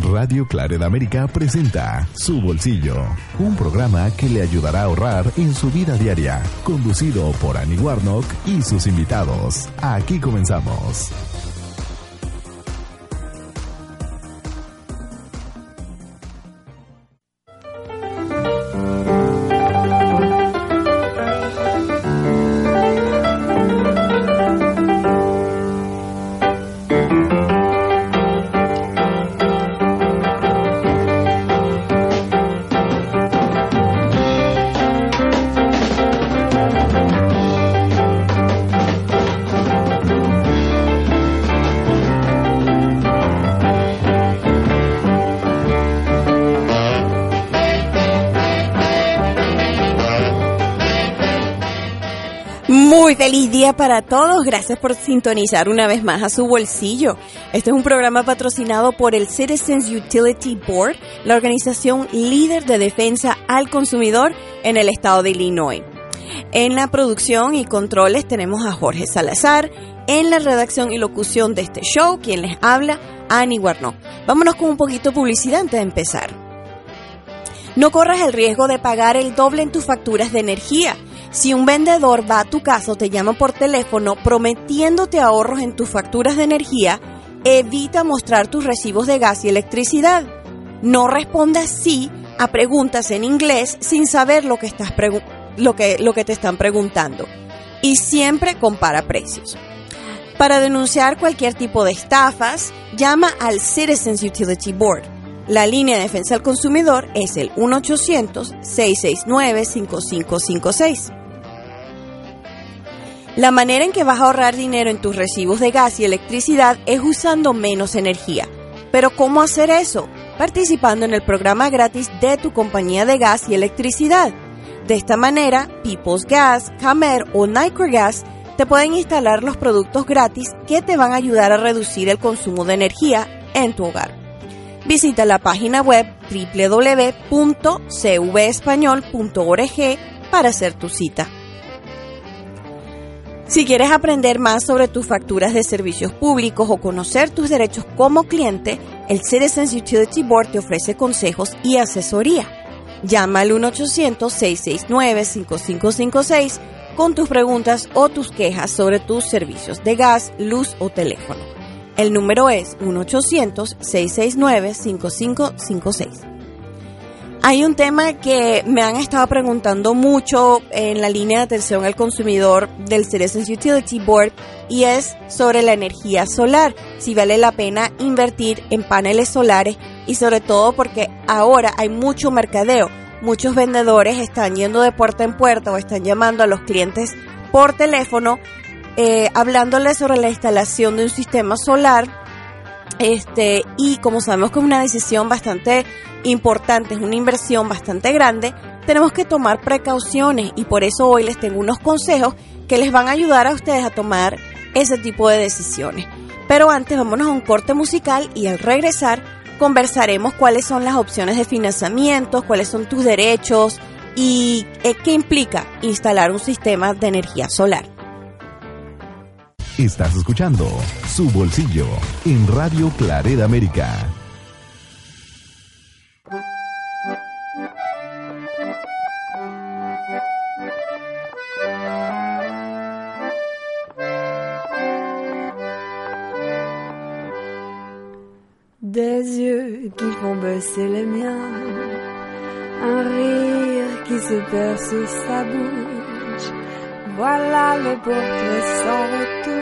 Radio Claret América presenta Su Bolsillo, un programa que le ayudará a ahorrar en su vida diaria, conducido por Annie Warnock y sus invitados. Aquí comenzamos. Día para todos. Gracias por sintonizar una vez más a su bolsillo. Este es un programa patrocinado por el Citizens Utility Board, la organización líder de defensa al consumidor en el estado de Illinois. En la producción y controles tenemos a Jorge Salazar. En la redacción y locución de este show, quien les habla, Annie Guarno. Vámonos con un poquito de publicidad antes de empezar. No corras el riesgo de pagar el doble en tus facturas de energía. Si un vendedor va a tu casa o te llama por teléfono prometiéndote ahorros en tus facturas de energía, evita mostrar tus recibos de gas y electricidad. No respondas sí a preguntas en inglés sin saber lo que, estás lo lo que te están preguntando. Y siempre compara precios. Para denunciar cualquier tipo de estafas, llama al Citizens Utility Board. La línea de defensa al consumidor es el 1-800-669-5556. La manera en que vas a ahorrar dinero en tus recibos de gas y electricidad es usando menos energía. Pero ¿cómo hacer eso? Participando en el programa gratis de tu compañía de gas y electricidad. De esta manera, People's Gas, Camer o Gas te pueden instalar los productos gratis que te van a ayudar a reducir el consumo de energía en tu hogar. Visita la página web www.cvespañol.org para hacer tu cita. Si quieres aprender más sobre tus facturas de servicios públicos o conocer tus derechos como cliente, el Citizens Utility Board te ofrece consejos y asesoría. Llama al 1-800-669-5556 con tus preguntas o tus quejas sobre tus servicios de gas, luz o teléfono. El número es 1-800-669-5556. Hay un tema que me han estado preguntando mucho en la línea de atención al consumidor del Citizens Utility Board y es sobre la energía solar, si vale la pena invertir en paneles solares y sobre todo porque ahora hay mucho mercadeo, muchos vendedores están yendo de puerta en puerta o están llamando a los clientes por teléfono eh, hablándoles sobre la instalación de un sistema solar este, y como sabemos que es una decisión bastante importante, es una inversión bastante grande, tenemos que tomar precauciones y por eso hoy les tengo unos consejos que les van a ayudar a ustedes a tomar ese tipo de decisiones. Pero antes vámonos a un corte musical y al regresar conversaremos cuáles son las opciones de financiamiento, cuáles son tus derechos y eh, qué implica instalar un sistema de energía solar. Estás escuchando Su Bolsillo en Radio Claret América. Des yeux qui font baisser les miens, un rire qui se perd sur sa bouche. Voilà le portrait sans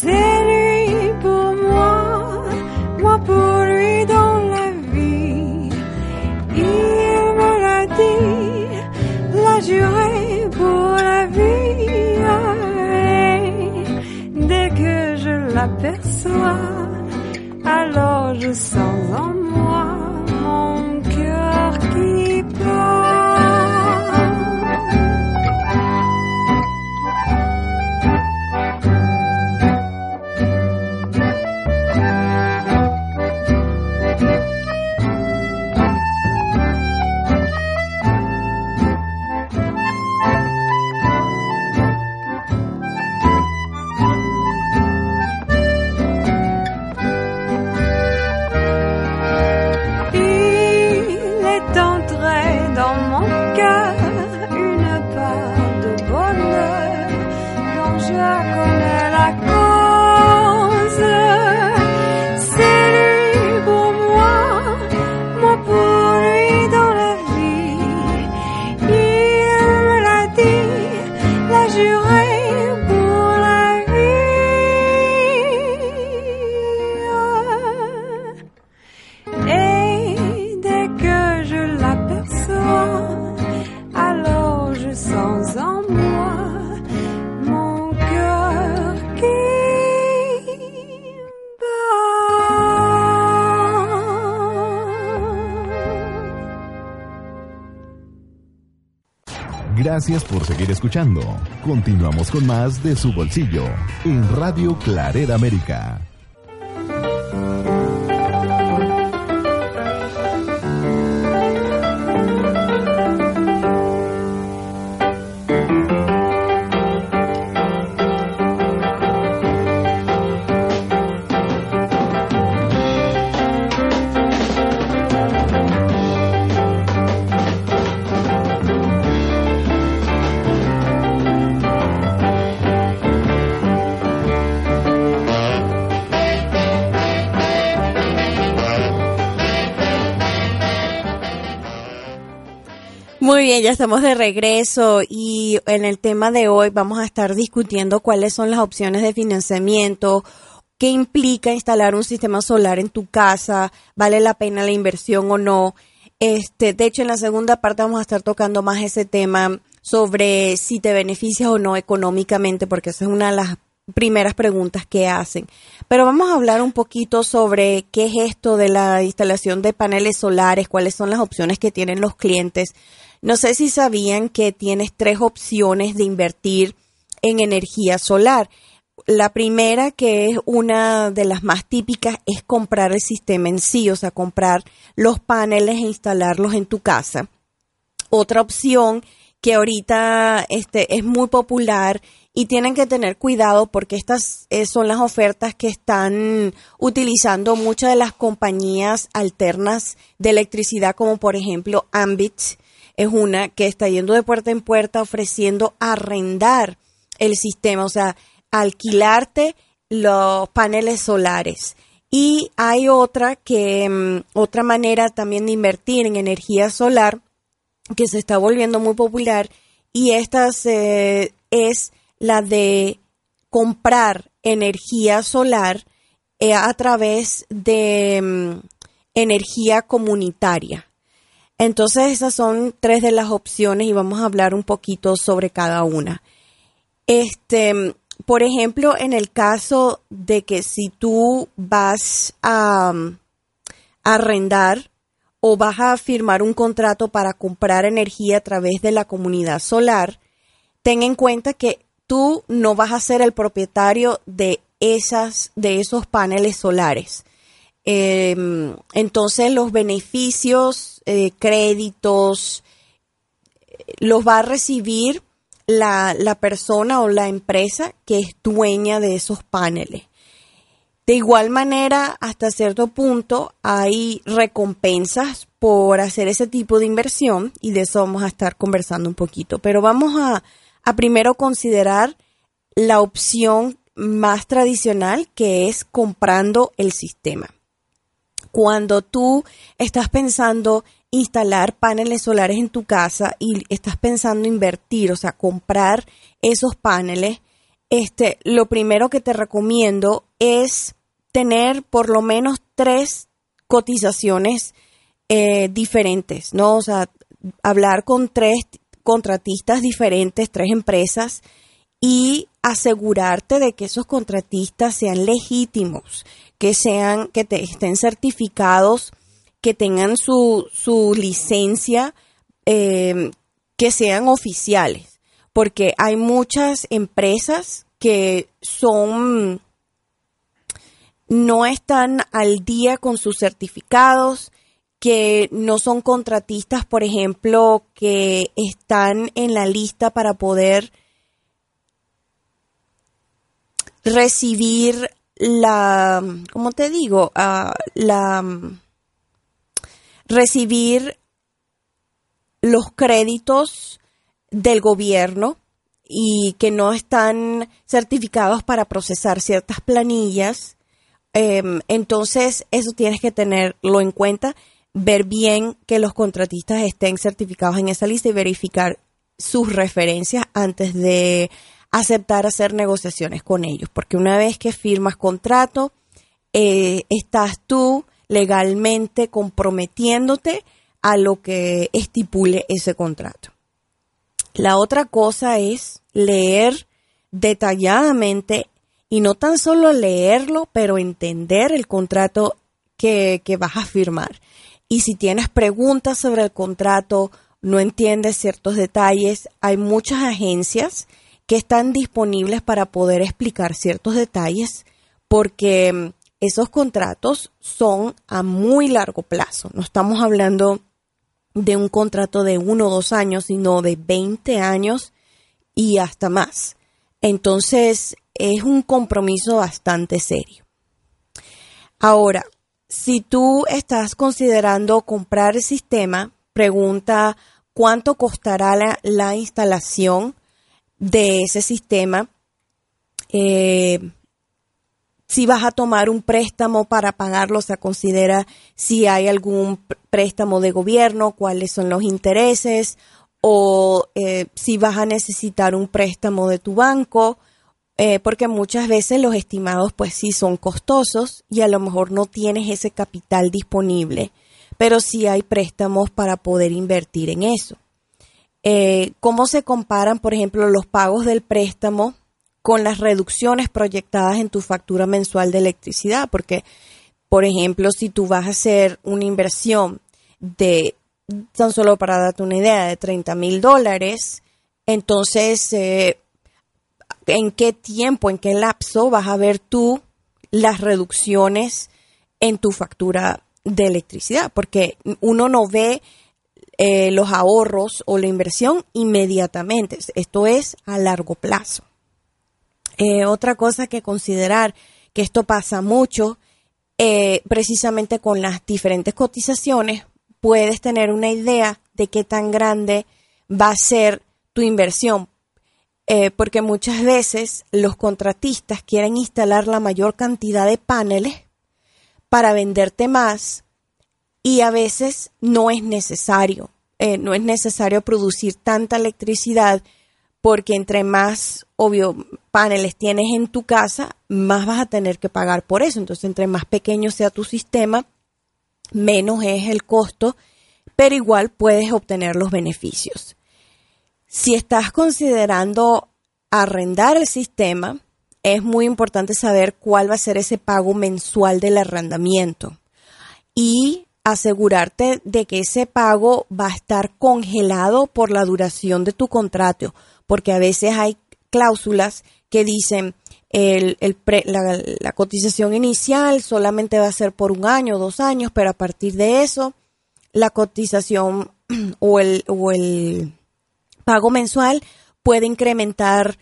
C'est lui pour moi, moi pour lui dans la vie. Il me l'a dit, l'a juré pour la vie. Dès que je l'aperçois, alors je sens en moi Gracias por seguir escuchando. Continuamos con más de su bolsillo en Radio Clareda América. Muy bien, ya estamos de regreso y en el tema de hoy vamos a estar discutiendo cuáles son las opciones de financiamiento, qué implica instalar un sistema solar en tu casa, vale la pena la inversión o no. Este, de hecho, en la segunda parte vamos a estar tocando más ese tema sobre si te beneficia o no económicamente, porque esa es una de las primeras preguntas que hacen. Pero vamos a hablar un poquito sobre qué es esto de la instalación de paneles solares, cuáles son las opciones que tienen los clientes. No sé si sabían que tienes tres opciones de invertir en energía solar. La primera, que es una de las más típicas, es comprar el sistema en sí, o sea, comprar los paneles e instalarlos en tu casa. Otra opción que ahorita este, es muy popular y tienen que tener cuidado porque estas eh, son las ofertas que están utilizando muchas de las compañías alternas de electricidad, como por ejemplo Ambit, es una que está yendo de puerta en puerta ofreciendo arrendar el sistema, o sea, alquilarte los paneles solares. Y hay otra que, mm, otra manera también de invertir en energía solar que se está volviendo muy popular y esta es la de comprar energía solar eh, a través de mm, energía comunitaria. Entonces esas son tres de las opciones y vamos a hablar un poquito sobre cada una. Este, por ejemplo, en el caso de que si tú vas a, mm, arrendar o vas a firmar un contrato para comprar energía a través de la comunidad solar, ten en cuenta que tú no vas a ser el propietario de esas, de esos paneles solares. Eh, entonces los beneficios, eh, créditos, los va a recibir la, la persona o la empresa que es dueña de esos paneles. De igual manera, hasta cierto punto hay recompensas por hacer ese tipo de inversión y de eso vamos a estar conversando un poquito. Pero vamos a, a primero considerar la opción más tradicional que es comprando el sistema. Cuando tú estás pensando instalar paneles solares en tu casa y estás pensando invertir, o sea, comprar esos paneles, este, lo primero que te recomiendo es tener por lo menos tres cotizaciones eh, diferentes, ¿no? O sea, hablar con tres contratistas diferentes, tres empresas y asegurarte de que esos contratistas sean legítimos, que sean, que te estén certificados, que tengan su, su licencia, eh, que sean oficiales, porque hay muchas empresas que son no están al día con sus certificados, que no son contratistas, por ejemplo, que están en la lista para poder recibir la, ¿cómo te digo? Ah, la, recibir los créditos del gobierno y que no están certificados para procesar ciertas planillas. Em, entonces, eso tienes que tenerlo en cuenta, ver bien que los contratistas estén certificados en esa lista y verificar sus referencias antes de aceptar hacer negociaciones con ellos, porque una vez que firmas contrato, eh, estás tú legalmente comprometiéndote a lo que estipule ese contrato. La otra cosa es leer detalladamente y no tan solo leerlo, pero entender el contrato que, que vas a firmar. Y si tienes preguntas sobre el contrato, no entiendes ciertos detalles, hay muchas agencias que están disponibles para poder explicar ciertos detalles porque mm, esos contratos son a muy largo plazo. No estamos hablando de un contrato de uno o dos años, sino de 20 años y hasta más. Entonces, es un compromiso bastante serio. Ahora, si tú estás considerando comprar el sistema, pregunta cuánto costará la, la instalación de ese sistema. Eh, si vas a tomar un préstamo para pagarlo, se considera si hay algún préstamo de gobierno, cuáles son los intereses, o eh, si vas a necesitar un préstamo de tu banco, eh, porque muchas veces los estimados pues sí son costosos y a lo mejor no tienes ese capital disponible, pero sí hay préstamos para poder invertir en eso. Eh, cómo se comparan, por ejemplo, los pagos del préstamo con las reducciones proyectadas en tu factura mensual de electricidad, porque, por ejemplo, si tú vas a hacer una inversión de, tan solo para darte una idea, de 30 mil dólares, entonces, eh, ¿en qué tiempo, en qué lapso vas a ver tú las reducciones en tu factura de electricidad? Porque uno no ve eh, los ahorros o la inversión inmediatamente. Esto es a largo plazo. Eh, otra cosa que considerar, que esto pasa mucho, eh, precisamente con las diferentes cotizaciones, puedes tener una idea de qué tan grande va a ser tu inversión. porque muchas veces los contratistas quieren instalar la mayor cantidad de paneles para venderte más y a veces no es necesario. Eh, no es necesario producir tanta electricidad porque entre más, obvio, paneles tienes en tu casa, más vas a tener que pagar por eso. Entonces, entre más pequeño sea tu sistema, menos es el costo, pero igual puedes obtener los beneficios. Si estás considerando arrendar el sistema, es muy importante saber cuál va a ser ese pago mensual del arrendamiento. Y asegurarte de que ese pago va a estar congelado por la duración de tu contrato, porque a veces hay cláusulas que dicen el, la, cotización inicial solamente va a ser por un año o dos años, pero a partir de eso la cotización o el, o el pago mensual puede incrementar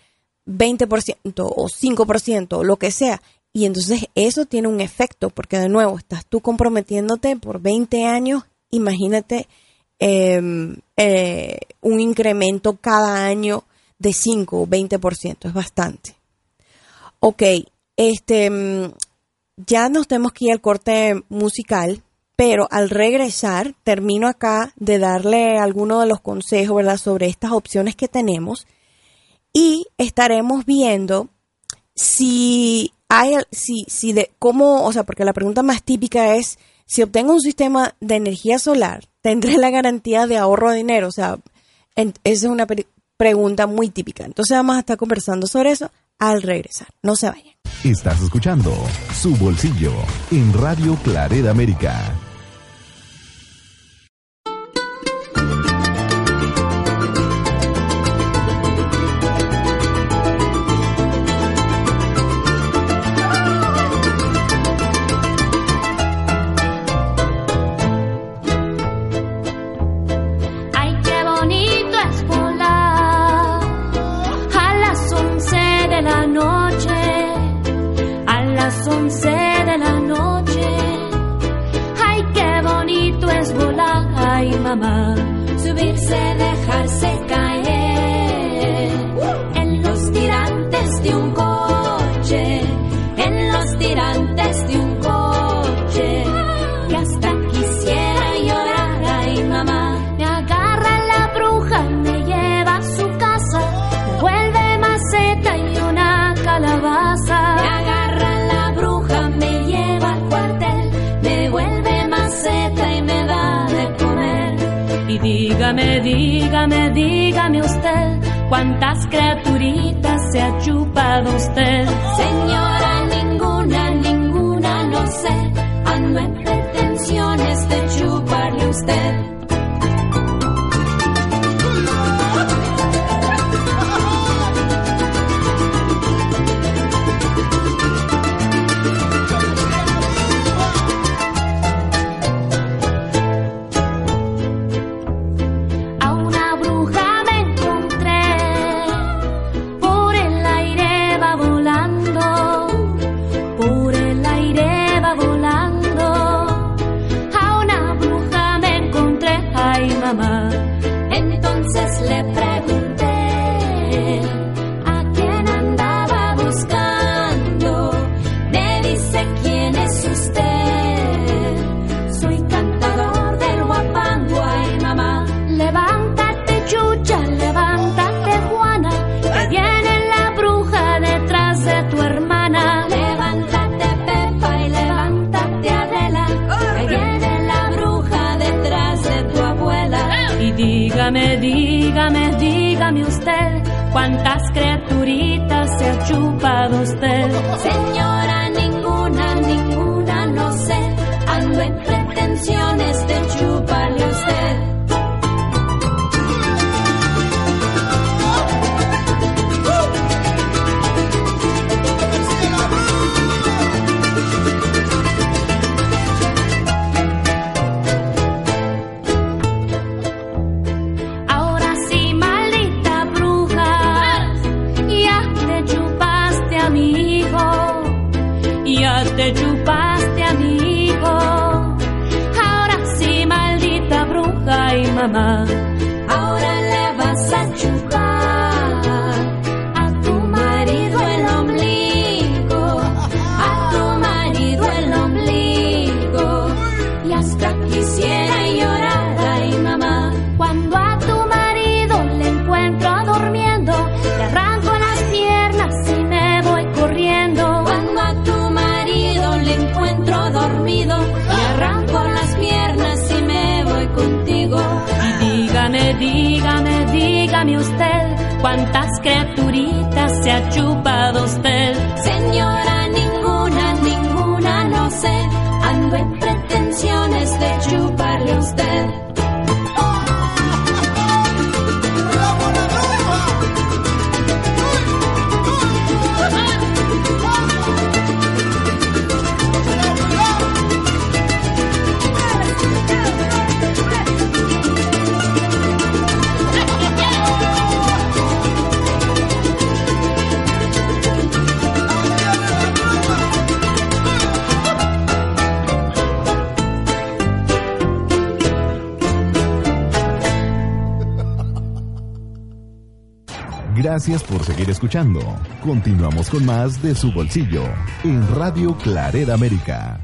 20% o 5%, lo que sea. Y entonces eso tiene un efecto, porque de nuevo, estás tú comprometiéndote por 20 años, imagínate em, eh, un incremento cada año de 5 o 20%, es bastante. Ok, este, mm, ya nos tenemos que ir al corte musical, pero al regresar termino acá de darle algunos de los consejos, ¿verdad?, sobre estas opciones que tenemos y estaremos viendo si hay, si, si de cómo, o sea, porque la pregunta más típica es, si obtengo un sistema de energía solar, ¿tendré la garantía de ahorro de dinero? O sea, esa es una pregunta muy típica. Entonces vamos a estar conversando sobre eso al regresar. No se vayan. Estás escuchando Su Bolsillo en Radio Clareda América. Cuántas criaturitas se ha chupado usted. Señora, usted cuántas criaturitas se ha chupado usted. Señora, ninguna, ninguna, no sé, ando en pretensiones de chuparle a usted. Gracias por seguir escuchando. Continuamos con más de su bolsillo en Radio Clareda América.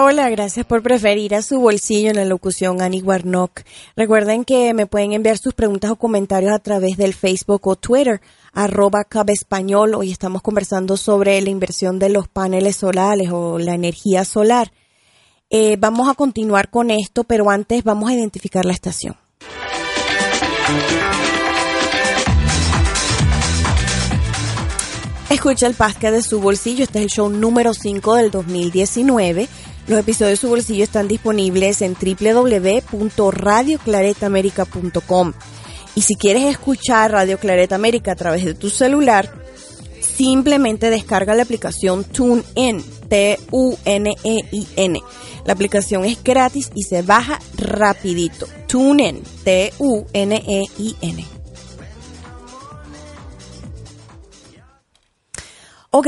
Hola, gracias por preferir a su bolsillo en la locución Annie Warnock. Recuerden que me pueden enviar sus preguntas o comentarios a través del Facebook o Twitter, arroba Español. Hoy estamos conversando sobre la inversión de los paneles solares o la energía solar. Eh, vamos a continuar con esto, pero antes vamos a identificar la estación. Escucha el podcast de su bolsillo. Este es el show número 5 del 2019. Los episodios de su bolsillo están disponibles en www.radioclaretamerica.com. Y si quieres escuchar Radio Clareta América a través de tu celular, simplemente descarga la aplicación TuneIn, T-U-N-E-I-N. La aplicación es gratis y se baja rapidito. TuneIn, T-U-N-E-I-N. Ok,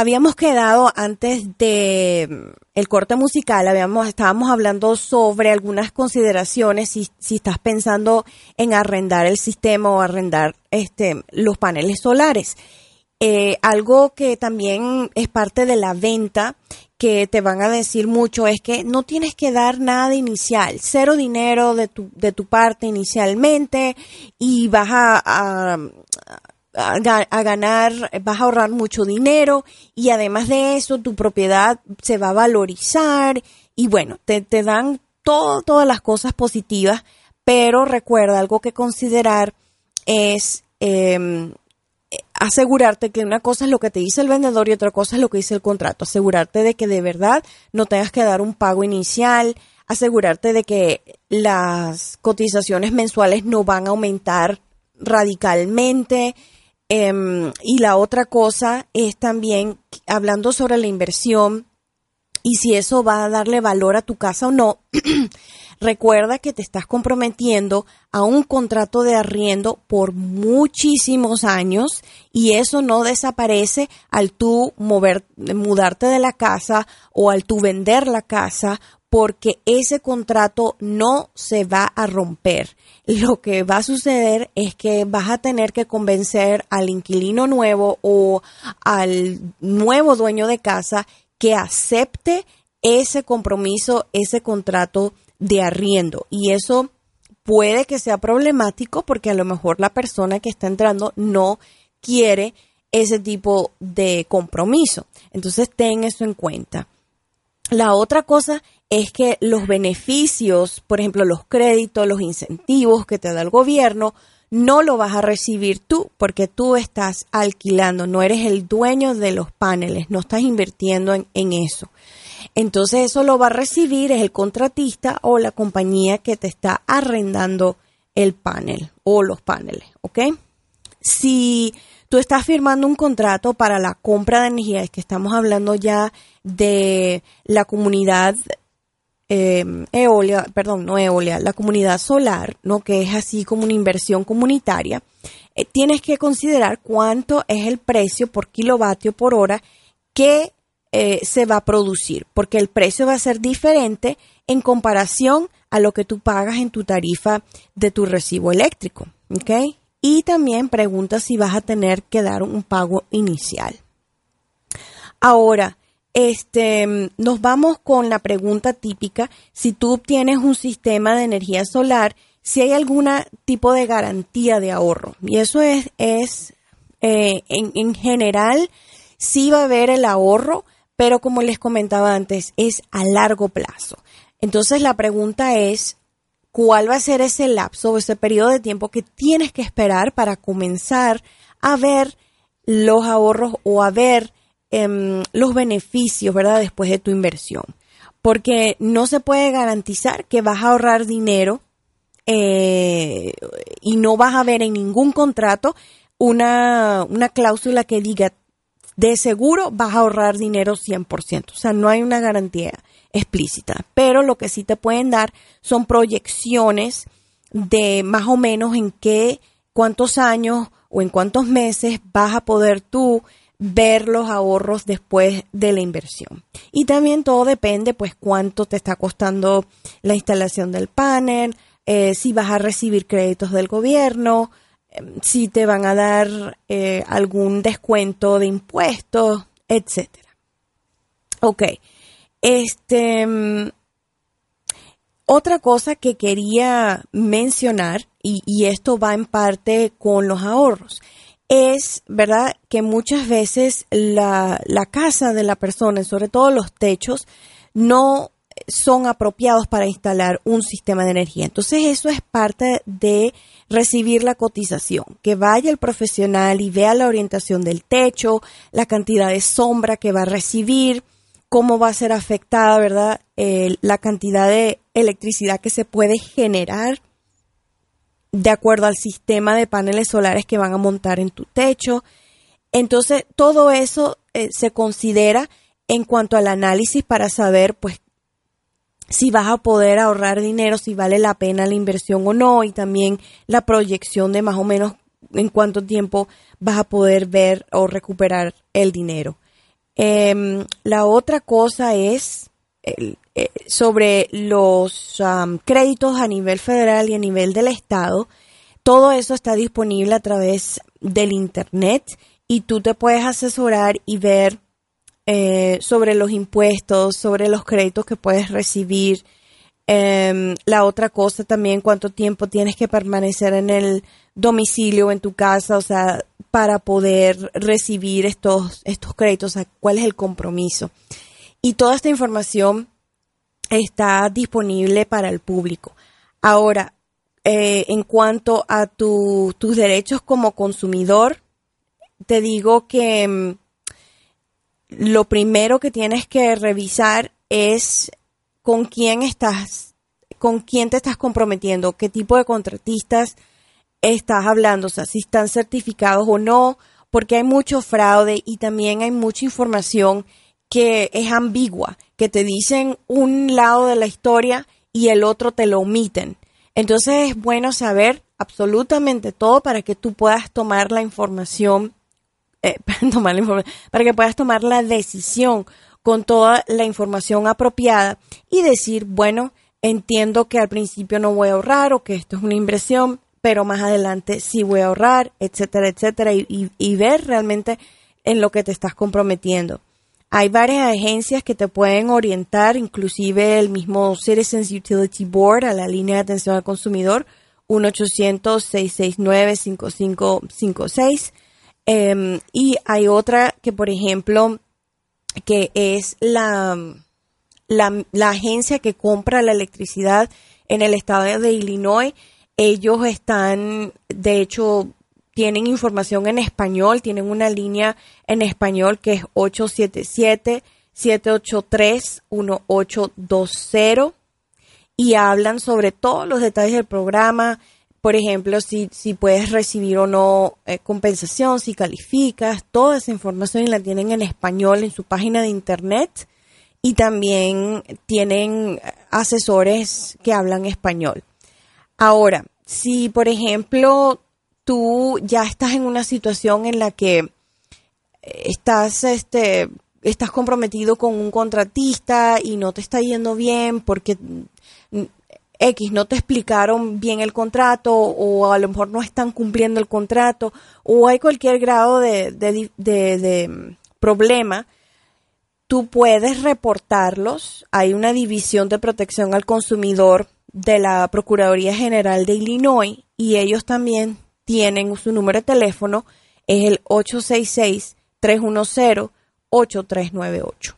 habíamos quedado antes de mm, el corte musical, habíamos, estábamos hablando sobre algunas consideraciones si, si estás pensando en arrendar el sistema o arrendar este, los paneles solares. Eh, algo que también es parte de la venta que te van a decir mucho es que no tienes que dar nada inicial, cero dinero de tu, de tu parte inicialmente y vas a, ganar, vas a ahorrar mucho dinero y además de eso tu propiedad se va a valorizar y bueno, te, te dan todo, todas las cosas positivas, pero recuerda algo que considerar es em, asegurarte que una cosa es lo que te dice el vendedor y otra cosa es lo que dice el contrato, asegurarte de que de verdad no tengas que dar un pago inicial, asegurarte de que las cotizaciones mensuales no van a aumentar radicalmente, Em, y la otra cosa es también, hablando sobre la inversión y si eso va a darle valor a tu casa o no, recuerda que te estás comprometiendo a un contrato de arriendo por muchísimos años y eso no desaparece al tú mover, mudarte de la casa o al tú vender la casa porque ese contrato no se va a romper. Lo que va a suceder es que vas a tener que convencer al inquilino nuevo o al nuevo dueño de casa que acepte ese compromiso, ese contrato de arriendo. Y eso puede que sea problemático porque a lo mejor la persona que está entrando no quiere ese tipo de compromiso. Entonces ten eso en cuenta. La otra cosa es que los beneficios, por ejemplo, los créditos, los incentivos que te da el gobierno, no lo vas a recibir tú porque tú estás alquilando, no eres el dueño de los paneles, no estás invirtiendo en, eso. Entonces eso lo va a recibir es el contratista o la compañía que te está arrendando el panel o los paneles, ¿ok? Si tú estás firmando un contrato para la compra de energía, es que estamos hablando ya de la comunidad eh, Eolia, perdón, no Eolia, la comunidad solar, ¿no? Que es así como una inversión comunitaria, eh, tienes que considerar cuánto es el precio por kilovatio por hora que eh, se va a producir, porque el precio va a ser diferente en comparación a lo que tú pagas en tu tarifa de tu recibo eléctrico. Y también pregunta si vas a tener que dar un pago inicial. Ahora, este, nos vamos con la pregunta típica. Si tú obtienes un sistema de energía solar, si hay algún tipo de garantía de ahorro. Y eso es, es eh, en, en general, sí va a haber el ahorro, pero como les comentaba antes, es a largo plazo. Entonces la pregunta es, cuál va a ser ese lapso o ese periodo de tiempo que tienes que esperar para comenzar a ver los ahorros o a ver em, los beneficios, ¿verdad? Después de tu inversión. porque no se puede garantizar que vas a ahorrar dinero eh, y no vas a ver en ningún contrato una, una cláusula que diga de seguro vas a ahorrar dinero 100%. O sea, no hay una garantía explícita. Pero lo que sí te pueden dar son proyecciones de más o menos en qué, cuántos años o en cuántos meses vas a poder tú ver los ahorros después de la inversión. Y también todo depende, pues, cuánto te está costando la instalación del panel, eh, si vas a recibir créditos del gobierno, em, si te van a dar eh, algún descuento de impuestos, etcétera. Ok. Este. Mm, otra cosa que quería mencionar, y, y esto va en parte con los ahorros, es, ¿verdad?, que muchas veces la, la casa de la persona, sobre todo los techos, no son apropiados para instalar un sistema de energía. Entonces eso es parte de recibir la cotización, que vaya el profesional y vea la orientación del techo, la cantidad de sombra que va a recibir, cómo va a ser afectada, ¿verdad? la cantidad de electricidad que se puede generar de acuerdo al sistema de paneles solares que van a montar en tu techo. Entonces, todo eso eh, se considera en cuanto al análisis para saber, pues, si vas a poder ahorrar dinero, si vale la pena la inversión o no, y también la proyección de más o menos en cuánto tiempo vas a poder ver o recuperar el dinero. Em, la otra cosa es eh, sobre los créditos a nivel federal y a nivel del Estado. Todo eso está disponible a través del Internet y tú te puedes asesorar y ver eh, sobre los impuestos, sobre los créditos que puedes recibir. Em, la otra cosa también, cuánto tiempo tienes que permanecer en el domicilio, en tu casa, o sea, para poder recibir estos, estos créditos, o sea, cuál es el compromiso. Y toda esta información está disponible para el público. Ahora, eh, en cuanto a tus derechos como consumidor, te digo que em, lo primero que tienes que revisar es con quién estás, con quién te estás comprometiendo, qué tipo de contratistas estás hablando, o sea, si están certificados o no, porque hay mucho fraude y también hay mucha información que es ambigua, que te dicen un lado de la historia y el otro te lo omiten. Entonces es bueno saber absolutamente todo para que tú puedas tomar la información eh, para, que puedas tomar la decisión con toda la información apropiada y decir, bueno, entiendo que al principio no voy a ahorrar o que esto es una inversión, pero más adelante sí voy a ahorrar, etcétera, etcétera, y, ver realmente en lo que te estás comprometiendo. Hay varias agencias que te pueden orientar, inclusive el mismo Citizens Utility Board a la línea de atención al consumidor, 1-800-669-5556. Em, y hay otra que, por ejemplo, que es la, la, agencia que compra la electricidad en el estado de Illinois. Ellos están, de hecho, tienen información en español, tienen una línea en español que es 877-783-1820 y hablan sobre todos los detalles del programa, por ejemplo, si, si puedes recibir o no eh, compensación, si calificas, toda esa información la tienen en español en su página de internet y también tienen asesores que hablan español. Ahora, si por ejemplo tú ya estás en una situación en la que estás este estás comprometido con un contratista y no te está yendo bien porque X, no te explicaron bien el contrato o a lo mejor no están cumpliendo el contrato o hay cualquier grado de, de, mm, problema, tú puedes reportarlos. Hay una división de protección al consumidor de la Procuraduría General de Illinois y ellos también tienen su número de teléfono, es el 866-310-8398.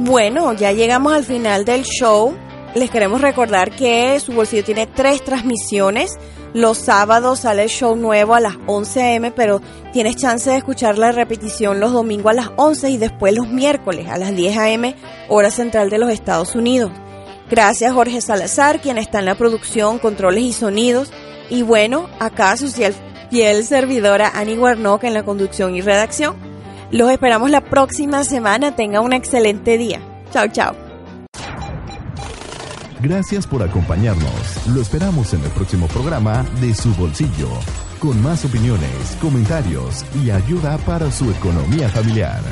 Bueno, ya llegamos al final del show. les queremos recordar que su bolsillo tiene tres transmisiones. Los sábados sale el show nuevo a las 11 a.m., pero tienes chance de escuchar la repetición los domingos a las 11 y después los miércoles a las 10 a.m., hora central de los Estados Unidos. Gracias Jorge Salazar, quien está en la producción, controles y sonidos. Y bueno, acá su fiel servidora Annie Warnock en la conducción y redacción. Los esperamos la próxima semana. Tenga un excelente día. Chao, chao. Gracias por acompañarnos. Lo esperamos en el próximo programa de Su Bolsillo, con más opiniones, comentarios y ayuda para su economía familiar.